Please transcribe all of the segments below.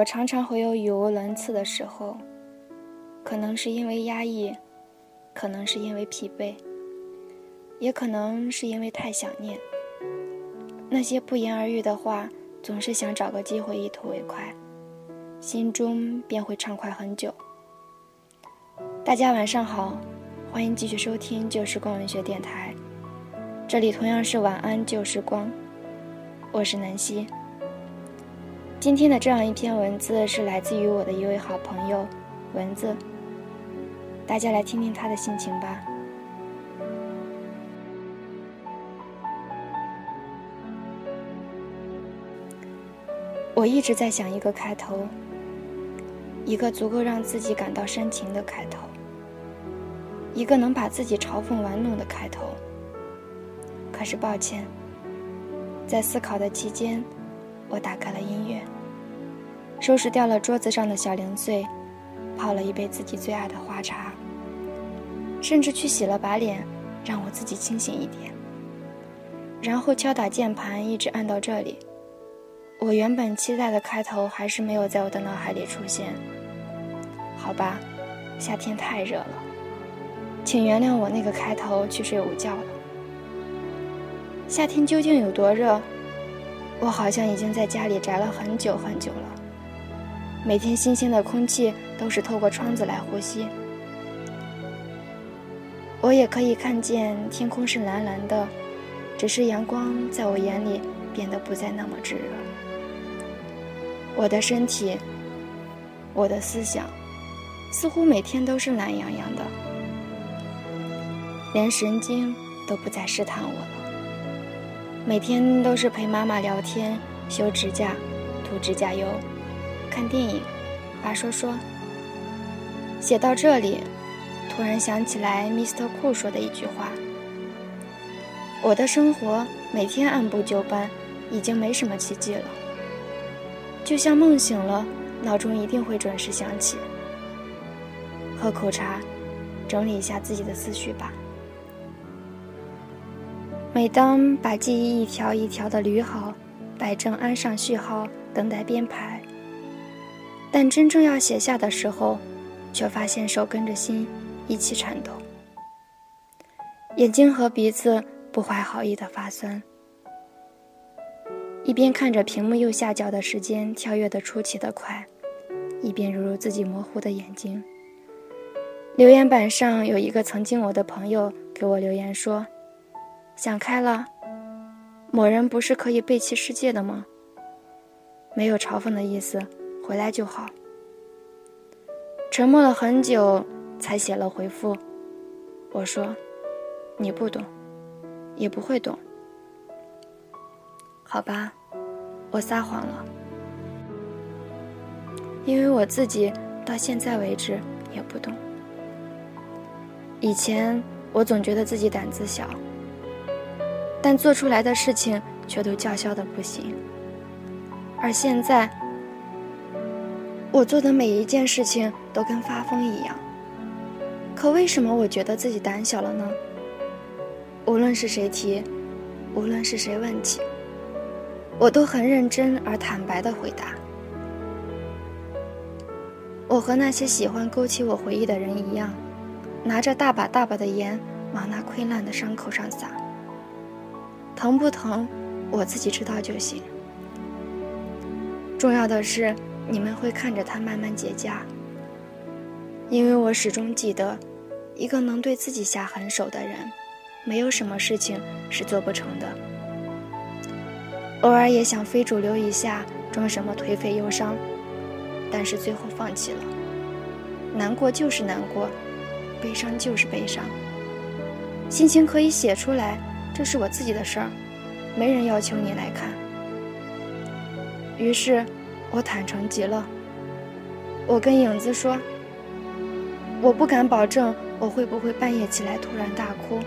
我常常会有语无伦次的时候，可能是因为压抑，可能是因为疲惫，也可能是因为太想念。那些不言而喻的话，总是想找个机会一吐为快，心中便会畅快很久。大家晚上好，欢迎继续收听旧时光文学电台，这里同样是晚安旧时光，我是南希。今天的这样一篇文字是来自于我的一位好朋友，蚊子。大家来听听他的心情吧。我一直在想一个开头，一个足够让自己感到煽情的开头，一个能把自己嘲讽玩弄的开头。可是抱歉，在思考的期间。我打开了音乐，收拾掉了桌子上的小零碎，泡了一杯自己最爱的花茶，甚至去洗了把脸，让我自己清醒一点。然后敲打键盘，一直按到这里。我原本期待的开头还是没有在我的脑海里出现。好吧，夏天太热了，请原谅我那个开头去睡午觉了。夏天究竟有多热？我好像已经在家里宅了很久很久了，每天新鲜的空气都是透过窗子来呼吸。我也可以看见天空是蓝蓝的，只是阳光在我眼里变得不再那么炙热。我的身体，我的思想，似乎每天都是懒洋洋的，连神经都不再试探我了。每天都是陪妈妈聊天、修指甲、涂指甲油、看电影、爸说说。写到这里，突然想起来 Mr. Cool 说的一句话：“我的生活每天按部就班，已经没什么奇迹了。就像梦醒了，闹钟一定会准时响起。”喝口茶，整理一下自己的思绪吧。每当把记忆一条一条的捋好，摆正安上序号，等待编排，但真正要写下的时候，却发现手跟着心一起颤抖，眼睛和鼻子不怀好意的发酸，一边看着屏幕右下角的时间跳跃的出奇的快，一边揉揉自己模糊的眼睛。留言板上有一个曾经我的朋友给我留言说。想开了，某人不是可以背弃世界的吗？没有嘲讽的意思，回来就好。沉默了很久，才写了回复。我说：“你不懂，也不会懂。”好吧，我撒谎了，因为我自己到现在为止也不懂。以前我总觉得自己胆子小。但做出来的事情却都叫嚣的不行，而现在，我做的每一件事情都跟发疯一样。可为什么我觉得自己胆小了呢？无论是谁提，无论是谁问起，我都很认真而坦白的回答。我和那些喜欢勾起我回忆的人一样，拿着大把大把的盐往那溃烂的伤口上撒。疼不疼，我自己知道就行。重要的是，你们会看着它慢慢结痂。因为我始终记得，一个能对自己下狠手的人，没有什么事情是做不成的。偶尔也想非主流一下，装什么颓废忧伤，但是最后放弃了。难过就是难过，悲伤就是悲伤。心情可以写出来，这是我自己的事儿，没人要求你来看。于是，我坦诚极了。我跟影子说：“我不敢保证我会不会半夜起来突然大哭，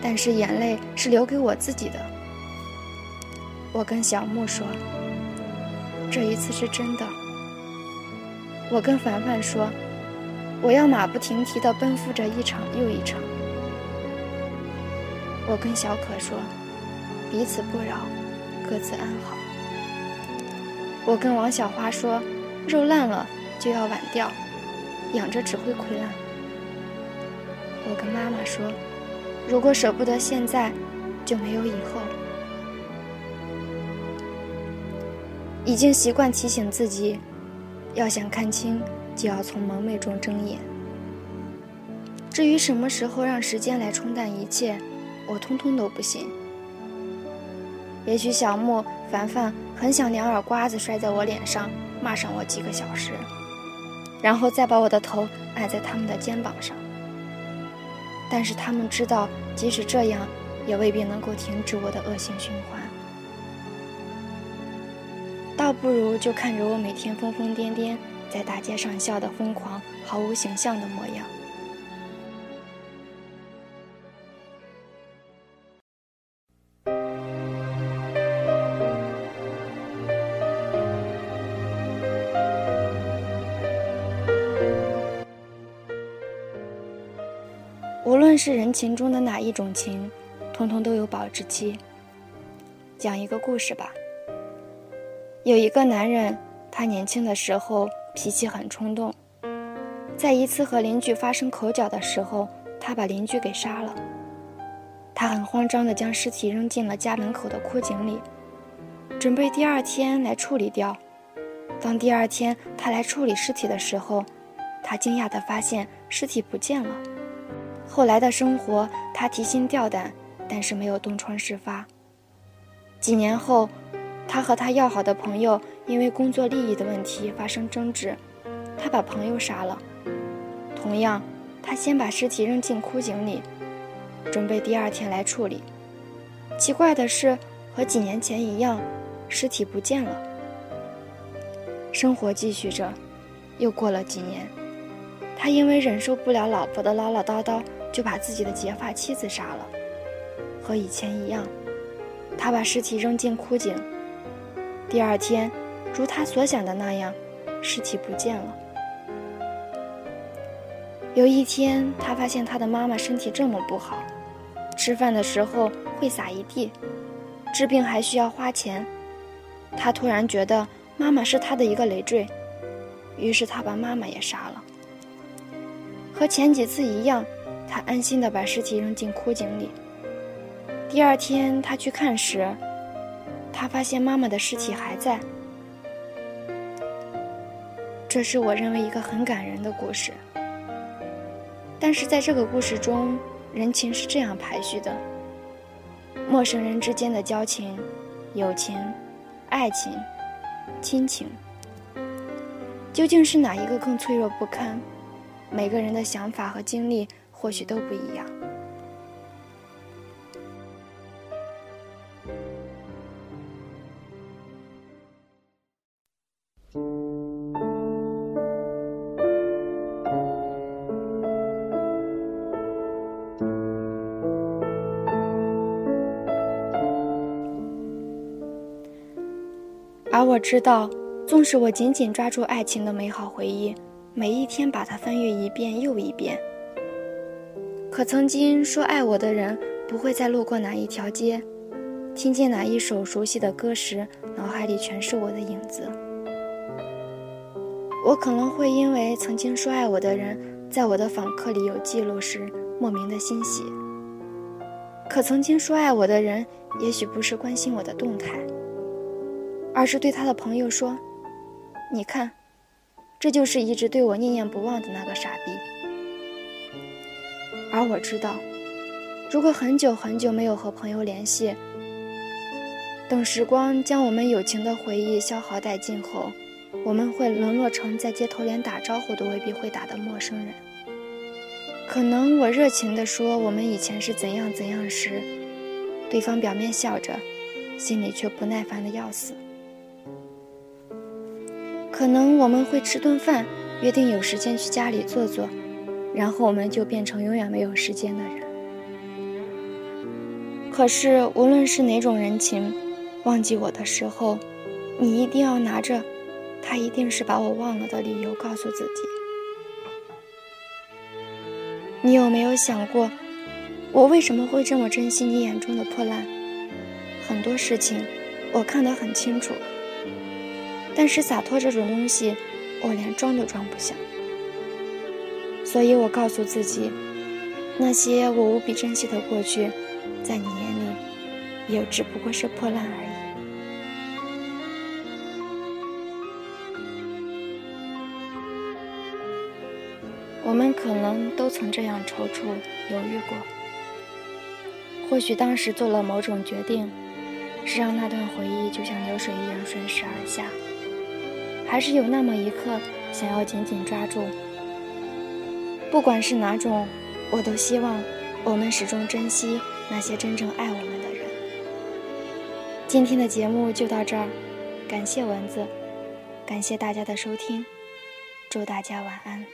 但是眼泪是留给我自己的。”我跟小木说：“这一次是真的。”我跟凡凡说：“我要马不停蹄地奔赴着一场又一场。”我跟小可说：“彼此不扰，各自安好。”我跟王小花说：“肉烂了就要剜掉，养着只会溃烂。”我跟妈妈说：“如果舍不得现在，就没有以后。”已经习惯提醒自己，要想看清，就要从蒙昧中睁眼。至于什么时候让时间来冲淡一切，我通通都不信。也许小木、凡凡很想两耳瓜子摔在我脸上，骂上我几个小时，然后再把我的头按在他们的肩膀上。但是他们知道，即使这样，也未必能够停止我的恶性循环。倒不如就看着我每天疯疯癫癫，在大街上笑得疯狂、毫无形象的模样。论是人情中的哪一种情，通通都有保质期。讲一个故事吧。有一个男人，他年轻的时候脾气很冲动，在一次和邻居发生口角的时候，他把邻居给杀了。他很慌张地将尸体扔进了家门口的枯井里，准备第二天来处理掉。当第二天他来处理尸体的时候，他惊讶地发现尸体不见了。后来的生活，他提心吊胆，但是没有东窗事发。几年后，他和他要好的朋友因为工作利益的问题发生争执，他把朋友杀了。同样，他先把尸体扔进枯井里，准备第二天来处理。奇怪的是，和几年前一样，尸体不见了。生活继续着，又过了几年，他因为忍受不了老婆的唠唠叨叨。就把自己的结发妻子杀了，和以前一样，他把尸体扔进枯井。第二天，如他所想的那样，尸体不见了。有一天，他发现他的妈妈身体这么不好，吃饭的时候会撒一地，治病还需要花钱。他突然觉得妈妈是他的一个累赘，于是他把妈妈也杀了。和前几次一样。他安心的把尸体扔进枯井里。第二天他去看时，他发现妈妈的尸体还在。这是我认为一个很感人的故事。但是在这个故事中，人情是这样排序的：陌生人之间的交情、友情、爱情、亲情，究竟是哪一个更脆弱不堪？每个人的想法和经历。或许都不一样。而我知道，纵使我紧紧抓住爱情的美好回忆，每一天把它翻阅一遍又一遍。可曾经说爱我的人，不会再路过哪一条街，听见哪一首熟悉的歌时，脑海里全是我的影子。我可能会因为曾经说爱我的人，在我的访客里有记录时，莫名的欣喜。可曾经说爱我的人，也许不是关心我的动态，而是对他的朋友说：“你看，这就是一直对我念念不忘的那个傻逼。”而我知道，如果很久很久没有和朋友联系，等时光将我们友情的回忆消耗殆尽后，我们会沦落成在街头连打招呼都未必会打的陌生人。可能我热情地说我们以前是怎样怎样时，对方表面笑着，心里却不耐烦的要死。可能我们会吃顿饭，约定有时间去家里坐坐，然后我们就变成永远没有时间的人。可是无论是哪种人情，忘记我的时候，你一定要拿着，他一定是把我忘了的理由告诉自己。你有没有想过，我为什么会这么珍惜你眼中的破烂？很多事情，我看得很清楚。但是洒脱这种东西，我连装都装不下。所以我告诉自己，那些我无比珍惜的过去，在你眼里，也只不过是破烂而已。我们可能都曾这样踌躇犹豫过。或许当时做了某种决定，是让那段回忆就像流水一样顺势而下。还是有那么一刻想要紧紧抓住。不管是哪种，我都希望我们始终珍惜那些真正爱我们的人。今天的节目就到这儿，感谢文字，感谢大家的收听，祝大家晚安。